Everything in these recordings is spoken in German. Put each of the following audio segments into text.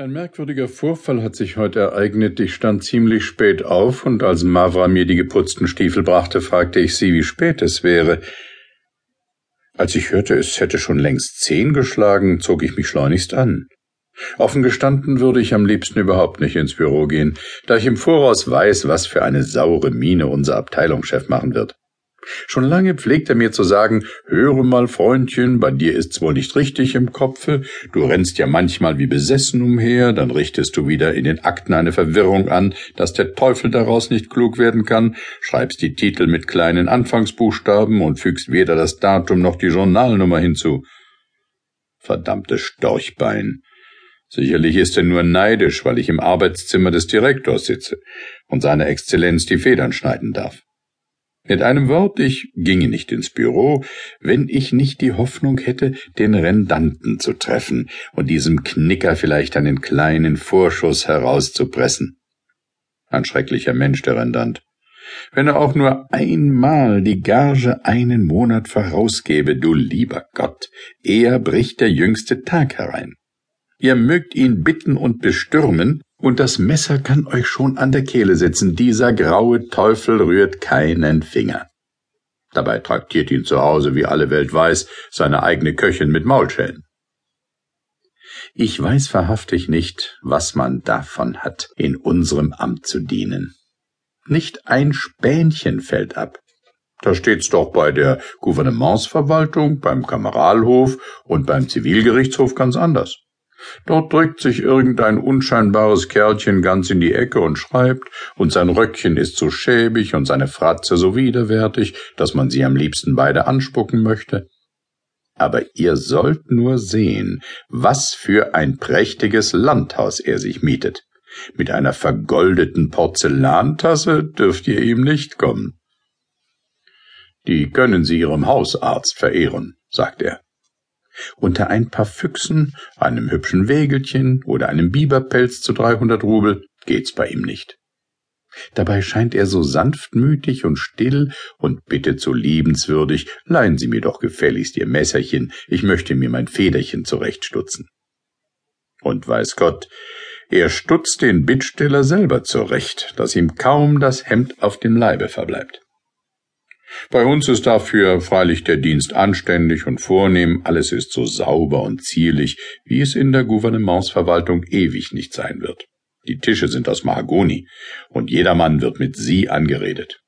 Ein merkwürdiger Vorfall hat sich heute ereignet. Ich stand ziemlich spät auf, und als Mavra mir die geputzten Stiefel brachte, fragte ich sie, wie spät es wäre. Als ich hörte, es hätte schon längst zehn geschlagen, zog ich mich schleunigst an. Offen gestanden würde ich am liebsten überhaupt nicht ins Büro gehen, da ich im Voraus weiß, was für eine saure Miene unser Abteilungschef machen wird. Schon lange pflegt er mir zu sagen, höre mal, Freundchen, bei dir ist's wohl nicht richtig im Kopfe, du rennst ja manchmal wie besessen umher, dann richtest du wieder in den Akten eine Verwirrung an, dass der Teufel daraus nicht klug werden kann, schreibst die Titel mit kleinen Anfangsbuchstaben und fügst weder das Datum noch die Journalnummer hinzu. Verdammtes Storchbein. Sicherlich ist er nur neidisch, weil ich im Arbeitszimmer des Direktors sitze und seiner Exzellenz die Federn schneiden darf. Mit einem Wort, ich ginge nicht ins Büro, wenn ich nicht die Hoffnung hätte, den Rendanten zu treffen und diesem Knicker vielleicht einen kleinen Vorschuss herauszupressen. Ein schrecklicher Mensch, der Rendant. Wenn er auch nur einmal die Gage einen Monat vorausgebe, du lieber Gott, eher bricht der jüngste Tag herein. Ihr mögt ihn bitten und bestürmen, und das Messer kann euch schon an der Kehle sitzen. Dieser graue Teufel rührt keinen Finger. Dabei traktiert ihn zu Hause, wie alle Welt weiß, seine eigene Köchin mit Maulschellen. Ich weiß wahrhaftig nicht, was man davon hat, in unserem Amt zu dienen. Nicht ein Spänchen fällt ab. Da steht's doch bei der Gouvernementsverwaltung, beim Kameralhof und beim Zivilgerichtshof ganz anders. Dort drückt sich irgendein unscheinbares Kerlchen ganz in die Ecke und schreibt, und sein Röckchen ist so schäbig und seine Fratze so widerwärtig, dass man sie am liebsten beide anspucken möchte. Aber ihr sollt nur sehen, was für ein prächtiges Landhaus er sich mietet. Mit einer vergoldeten Porzellantasse dürft ihr ihm nicht kommen. Die können Sie Ihrem Hausarzt verehren, sagt er. Unter ein paar Füchsen, einem hübschen Wägelchen oder einem Biberpelz zu dreihundert Rubel geht's bei ihm nicht. Dabei scheint er so sanftmütig und still und bittet so liebenswürdig, leihen Sie mir doch gefälligst Ihr Messerchen, ich möchte mir mein Federchen zurechtstutzen. Und weiß Gott, er stutzt den Bittsteller selber zurecht, dass ihm kaum das Hemd auf dem Leibe verbleibt. Bei uns ist dafür freilich der Dienst anständig und vornehm, alles ist so sauber und zierlich, wie es in der Gouvernementsverwaltung ewig nicht sein wird. Die Tische sind aus Mahagoni, und jedermann wird mit Sie angeredet.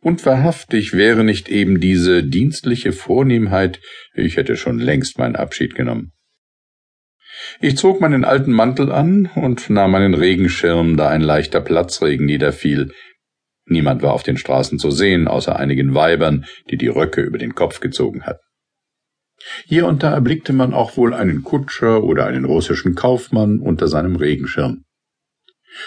Und wahrhaftig wäre nicht eben diese dienstliche Vornehmheit, ich hätte schon längst meinen Abschied genommen. Ich zog meinen alten Mantel an und nahm meinen Regenschirm, da ein leichter Platzregen niederfiel, Niemand war auf den Straßen zu sehen, außer einigen Weibern, die die Röcke über den Kopf gezogen hatten. Hier und da erblickte man auch wohl einen Kutscher oder einen russischen Kaufmann unter seinem Regenschirm.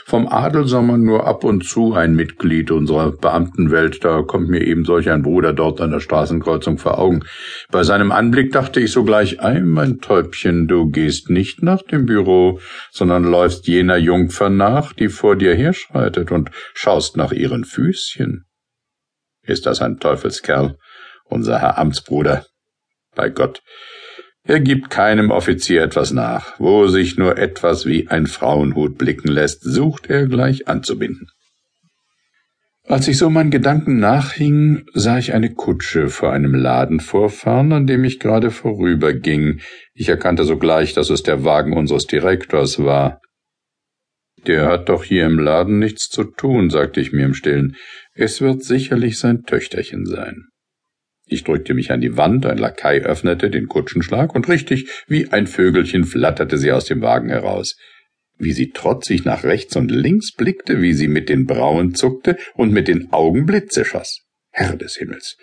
Vom Adel sah man nur ab und zu ein Mitglied unserer Beamtenwelt, da kommt mir eben solch ein Bruder dort an der Straßenkreuzung vor Augen. Bei seinem Anblick dachte ich sogleich, ei, mein Täubchen, du gehst nicht nach dem Büro, sondern läufst jener Jungfer nach, die vor dir herschreitet, und schaust nach ihren Füßchen. Ist das ein Teufelskerl, unser Herr Amtsbruder? Bei Gott, er gibt keinem Offizier etwas nach. Wo sich nur etwas wie ein Frauenhut blicken lässt, sucht er gleich anzubinden. Als ich so meinen Gedanken nachhing, sah ich eine Kutsche vor einem Laden vorfahren, an dem ich gerade vorüberging. Ich erkannte sogleich, dass es der Wagen unseres Direktors war. Der hat doch hier im Laden nichts zu tun, sagte ich mir im stillen. Es wird sicherlich sein Töchterchen sein. Ich drückte mich an die Wand, ein Lakai öffnete den Kutschenschlag, und richtig wie ein Vögelchen flatterte sie aus dem Wagen heraus. Wie sie trotzig nach rechts und links blickte, wie sie mit den Brauen zuckte und mit den Augen Blitze schoss. Herr des Himmels,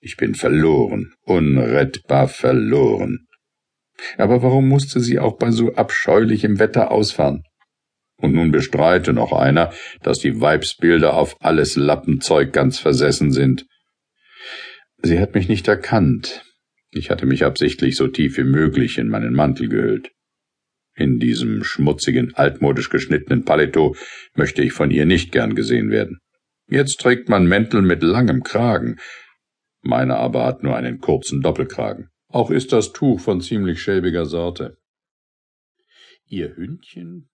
ich bin verloren, unrettbar verloren. Aber warum musste sie auch bei so abscheulichem Wetter ausfahren? Und nun bestreite noch einer, dass die Weibsbilder auf alles Lappenzeug ganz versessen sind. Sie hat mich nicht erkannt. Ich hatte mich absichtlich so tief wie möglich in meinen Mantel gehüllt. In diesem schmutzigen, altmodisch geschnittenen Paletot möchte ich von ihr nicht gern gesehen werden. Jetzt trägt man Mäntel mit langem Kragen. Meine aber hat nur einen kurzen Doppelkragen. Auch ist das Tuch von ziemlich schäbiger Sorte. Ihr Hündchen